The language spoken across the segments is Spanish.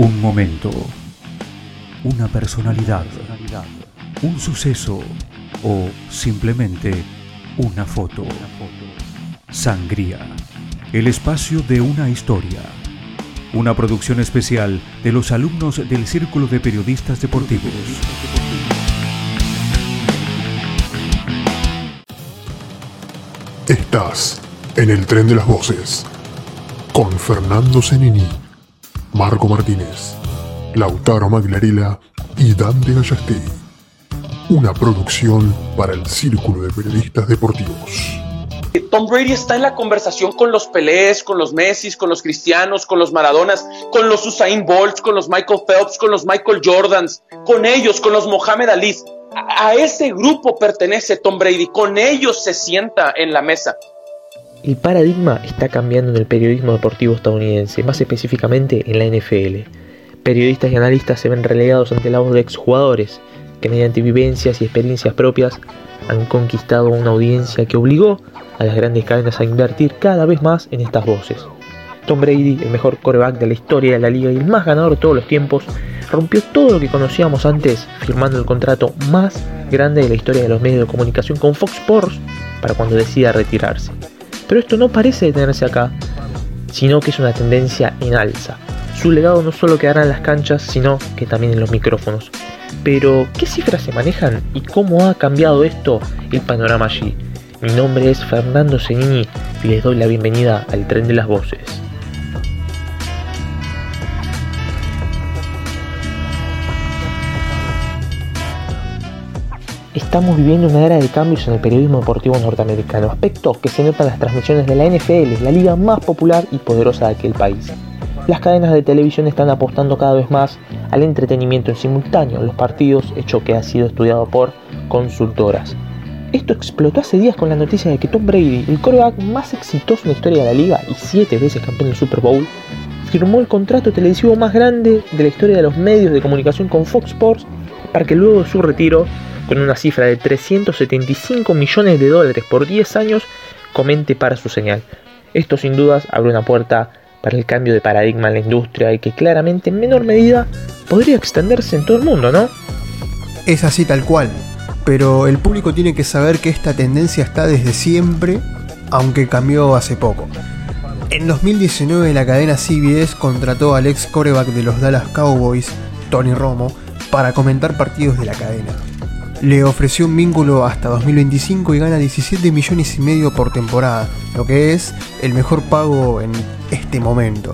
Un momento, una personalidad, un suceso o simplemente una foto. Sangría, el espacio de una historia. Una producción especial de los alumnos del Círculo de Periodistas Deportivos. Estás en el tren de las voces con Fernando Zenini, Marco Martínez, Lautaro Maglarela y Dante Gallastegui. Una producción para el Círculo de Periodistas Deportivos. Tom Brady está en la conversación con los Pelés, con los Messi, con los Cristianos, con los Maradonas, con los Usain Bolts, con los Michael Phelps, con los Michael Jordans, con ellos, con los Mohamed Ali. A, ese grupo pertenece Tom Brady, con ellos se sienta en la mesa. El paradigma está cambiando en el periodismo deportivo estadounidense, más específicamente en la NFL. Periodistas y analistas se ven relegados ante la voz de exjugadores, que mediante vivencias y experiencias propias han conquistado una audiencia que obligó a las grandes cadenas a invertir cada vez más en estas voces. Tom Brady, el mejor coreback de la historia de la liga y el más ganador de todos los tiempos, rompió todo lo que conocíamos antes, firmando el contrato más grande de la historia de los medios de comunicación con Fox Sports para cuando decida retirarse. Pero esto no parece detenerse acá, sino que es una tendencia en alza. Su legado no solo quedará en las canchas, sino que también en los micrófonos. Pero, ¿qué cifras se manejan y cómo ha cambiado esto el panorama allí? Mi nombre es Fernando Zenini y les doy la bienvenida al tren de las voces. Estamos viviendo una era de cambios en el periodismo deportivo norteamericano, aspecto que se nota en las transmisiones de la NFL, la liga más popular y poderosa de aquel país. Las cadenas de televisión están apostando cada vez más al entretenimiento en simultáneo los partidos, hecho que ha sido estudiado por consultoras. Esto explotó hace días con la noticia de que Tom Brady, el quarterback más exitoso en la historia de la liga y siete veces campeón del Super Bowl, firmó el contrato televisivo más grande de la historia de los medios de comunicación con Fox Sports para que luego de su retiro, con una cifra de 375 millones de dólares por 10 años, comente para su señal. Esto sin dudas abre una puerta para el cambio de paradigma en la industria y que claramente en menor medida podría extenderse en todo el mundo, ¿no? Es así tal cual, pero el público tiene que saber que esta tendencia está desde siempre, aunque cambió hace poco. En 2019 la cadena CBS contrató al ex coreback de los Dallas Cowboys, Tony Romo, para comentar partidos de la cadena. Le ofreció un vínculo hasta 2025 y gana 17 millones y medio por temporada, lo que es el mejor pago en este momento.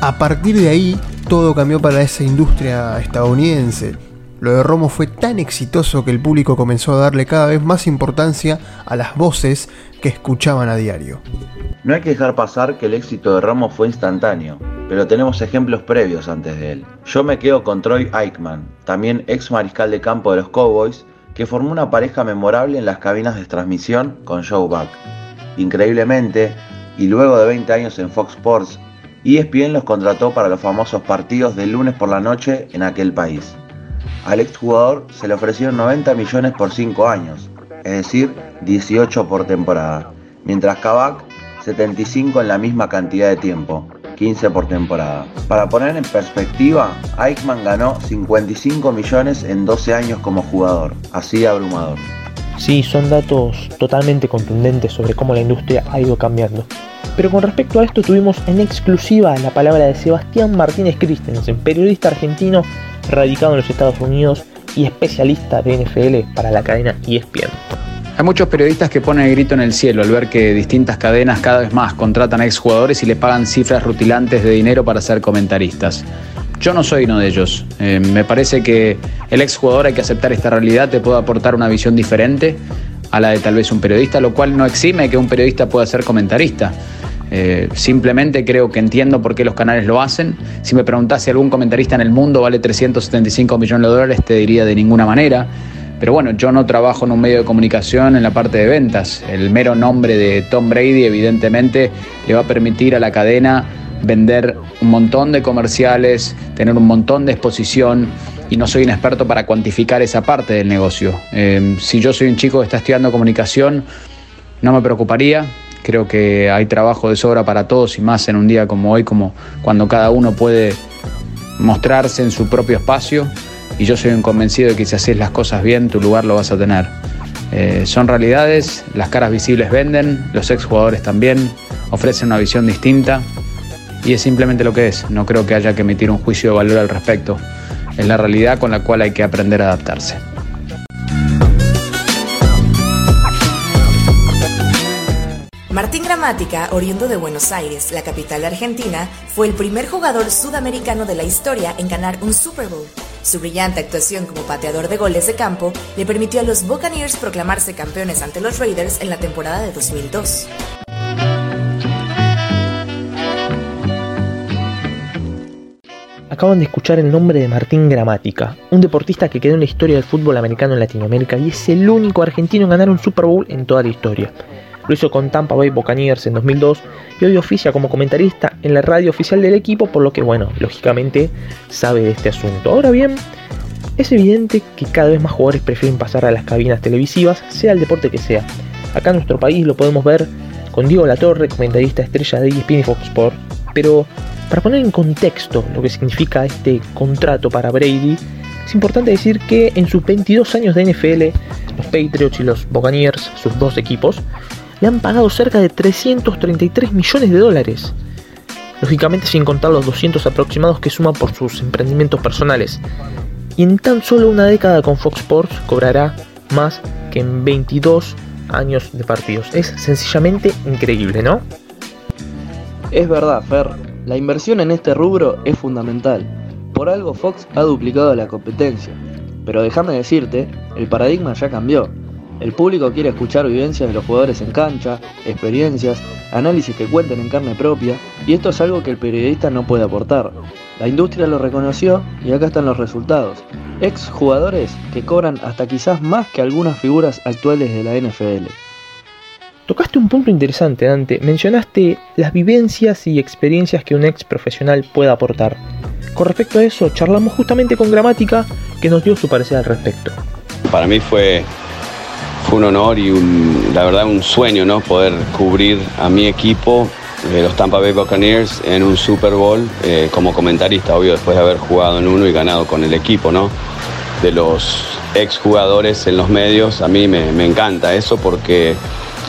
A partir de ahí, todo cambió para esa industria estadounidense. Lo de Romo fue tan exitoso que el público comenzó a darle cada vez más importancia a las voces que escuchaban a diario. No hay que dejar pasar que el éxito de Romo fue instantáneo pero tenemos ejemplos previos antes de él. Yo me quedo con Troy Aikman, también ex mariscal de campo de los Cowboys, que formó una pareja memorable en las cabinas de transmisión con Joe Buck. Increíblemente, y luego de 20 años en Fox Sports, ESPN los contrató para los famosos partidos de lunes por la noche en aquel país. Al exjugador se le ofrecieron 90 millones por 5 años, es decir, 18 por temporada, mientras Kavak 75 en la misma cantidad de tiempo, 15 por temporada. Para poner en perspectiva, Eichmann ganó 55 millones en 12 años como jugador, así abrumador. Sí, son datos totalmente contundentes sobre cómo la industria ha ido cambiando. Pero con respecto a esto tuvimos en exclusiva la palabra de Sebastián Martínez Christensen, periodista argentino radicado en los Estados Unidos y especialista de NFL para la cadena ESPN. Hay muchos periodistas que ponen el grito en el cielo al ver que distintas cadenas cada vez más contratan a exjugadores y le pagan cifras rutilantes de dinero para ser comentaristas. Yo no soy uno de ellos. Eh, me parece que el exjugador hay que aceptar esta realidad, te puede aportar una visión diferente a la de tal vez un periodista, lo cual no exime que un periodista pueda ser comentarista. Eh, simplemente creo que entiendo por qué los canales lo hacen. Si me preguntase si algún comentarista en el mundo vale 375 millones de dólares, te diría de ninguna manera. Pero bueno, yo no trabajo en un medio de comunicación en la parte de ventas. El mero nombre de Tom Brady evidentemente le va a permitir a la cadena vender un montón de comerciales, tener un montón de exposición y no soy un experto para cuantificar esa parte del negocio. Em, si yo soy un chico que está estudiando comunicación, no me preocuparía. Creo que hay trabajo de sobra para todos y más en un día como hoy, como cuando cada uno puede mostrarse en su propio espacio y yo soy un convencido de que si haces las cosas bien, tu lugar lo vas a tener. Eh, son realidades, las caras visibles venden, los exjugadores también ofrecen una visión distinta y es simplemente lo que es. No creo que haya que emitir un juicio de valor al respecto. Es la realidad con la cual hay que aprender a adaptarse. Martín Gramática, oriundo de Buenos Aires, la capital de Argentina, fue el primer jugador sudamericano de la historia en ganar un Super Bowl. Su brillante actuación como pateador de goles de campo le permitió a los Buccaneers proclamarse campeones ante los Raiders en la temporada de 2002. Acaban de escuchar el nombre de Martín Gramática, un deportista que quedó en la historia del fútbol americano en Latinoamérica y es el único argentino en ganar un Super Bowl en toda la historia. Lo hizo con Tampa Bay Buccaneers en 2002 y hoy oficia como comentarista en la radio oficial del equipo, por lo que, bueno, lógicamente sabe de este asunto. Ahora bien, es evidente que cada vez más jugadores prefieren pasar a las cabinas televisivas, sea el deporte que sea. Acá en nuestro país lo podemos ver con Diego Latorre, comentarista estrella de ESPN y Fox Sports, pero para poner en contexto lo que significa este contrato para Brady, es importante decir que en sus 22 años de NFL, los Patriots y los Buccaneers, sus dos equipos, le han pagado cerca de 333 millones de dólares. Lógicamente sin contar los 200 aproximados que suma por sus emprendimientos personales. Y en tan solo una década con Fox Sports cobrará más que en 22 años de partidos. Es sencillamente increíble, ¿no? Es verdad, Fer. La inversión en este rubro es fundamental. Por algo Fox ha duplicado la competencia. Pero déjame decirte, el paradigma ya cambió. El público quiere escuchar vivencias de los jugadores en cancha, experiencias, análisis que cuenten en carne propia, y esto es algo que el periodista no puede aportar. La industria lo reconoció y acá están los resultados. Ex jugadores que cobran hasta quizás más que algunas figuras actuales de la NFL. Tocaste un punto interesante, Dante. Mencionaste las vivencias y experiencias que un ex profesional puede aportar. Con respecto a eso, charlamos justamente con Gramática, que nos dio su parecer al respecto. Para mí fue fue un honor y la verdad un sueño, ¿no? Poder cubrir a mi equipo, eh, los Tampa Bay Buccaneers, en un Super Bowl eh, como comentarista, obvio, después de haber jugado en uno y ganado con el equipo, ¿no? De los ex jugadores en los medios, a mí me, encanta eso porque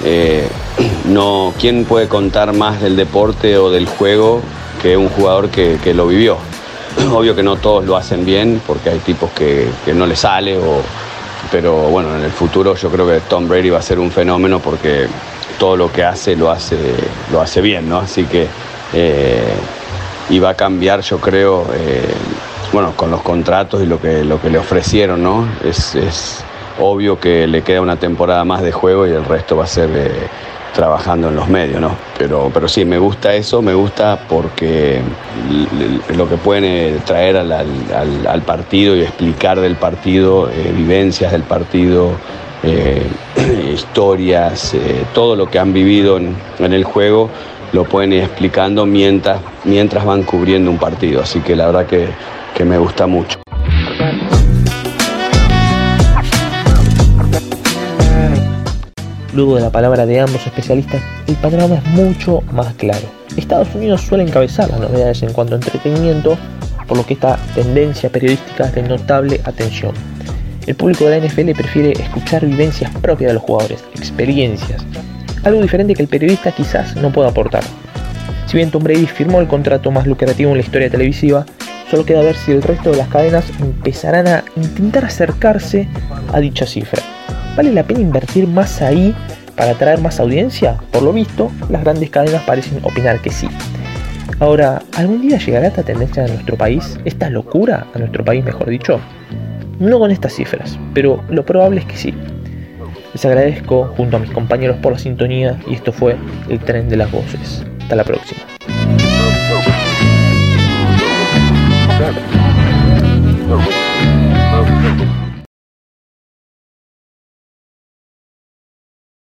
eh, no, ¿quién puede contar más del deporte o del juego que un jugador que, lo vivió? Obvio que no todos lo hacen bien porque hay tipos que, que no les sale o pero bueno, en el futuro yo creo que Tom Brady va a ser un fenómeno porque todo lo que hace lo hace, lo hace bien, ¿no? Así que eh, y va a cambiar, yo creo, eh, bueno, con los contratos y lo que, lo que le ofrecieron, ¿no? Es, es, obvio que le queda una temporada más de juego y el resto va a ser trabajando en los medios, ¿no? Pero, pero sí, me gusta eso, me gusta porque lo que pueden eh, traer al, partido y explicar del partido, eh, vivencias del partido, eh, historias, todo lo que han vivido en, el juego, lo pueden ir explicando mientras, mientras van cubriendo un partido. Así que la verdad que, que me gusta mucho. Luego de la palabra de ambos especialistas, el panorama es mucho más claro. Estados Unidos suele encabezar las novedades en cuanto a entretenimiento, por lo que esta tendencia periodística es de notable atención. El público de la NFL prefiere escuchar vivencias propias de los jugadores, experiencias, algo diferente que el periodista quizás no pueda aportar. Si bien Tom Brady firmó el contrato más lucrativo en la historia televisiva, solo queda ver si el resto de las cadenas empezarán a intentar acercarse a dicha cifra. ¿Vale la pena invertir más ahí para atraer más audiencia? Por lo visto, las grandes cadenas parecen opinar que sí. Ahora, ¿algún día llegará esta tendencia a nuestro país? ¿Esta locura a nuestro país, mejor dicho? No con estas cifras, pero lo probable es que sí. Les agradezco junto a mis compañeros por la sintonía y esto fue el tren de las voces. Hasta la próxima.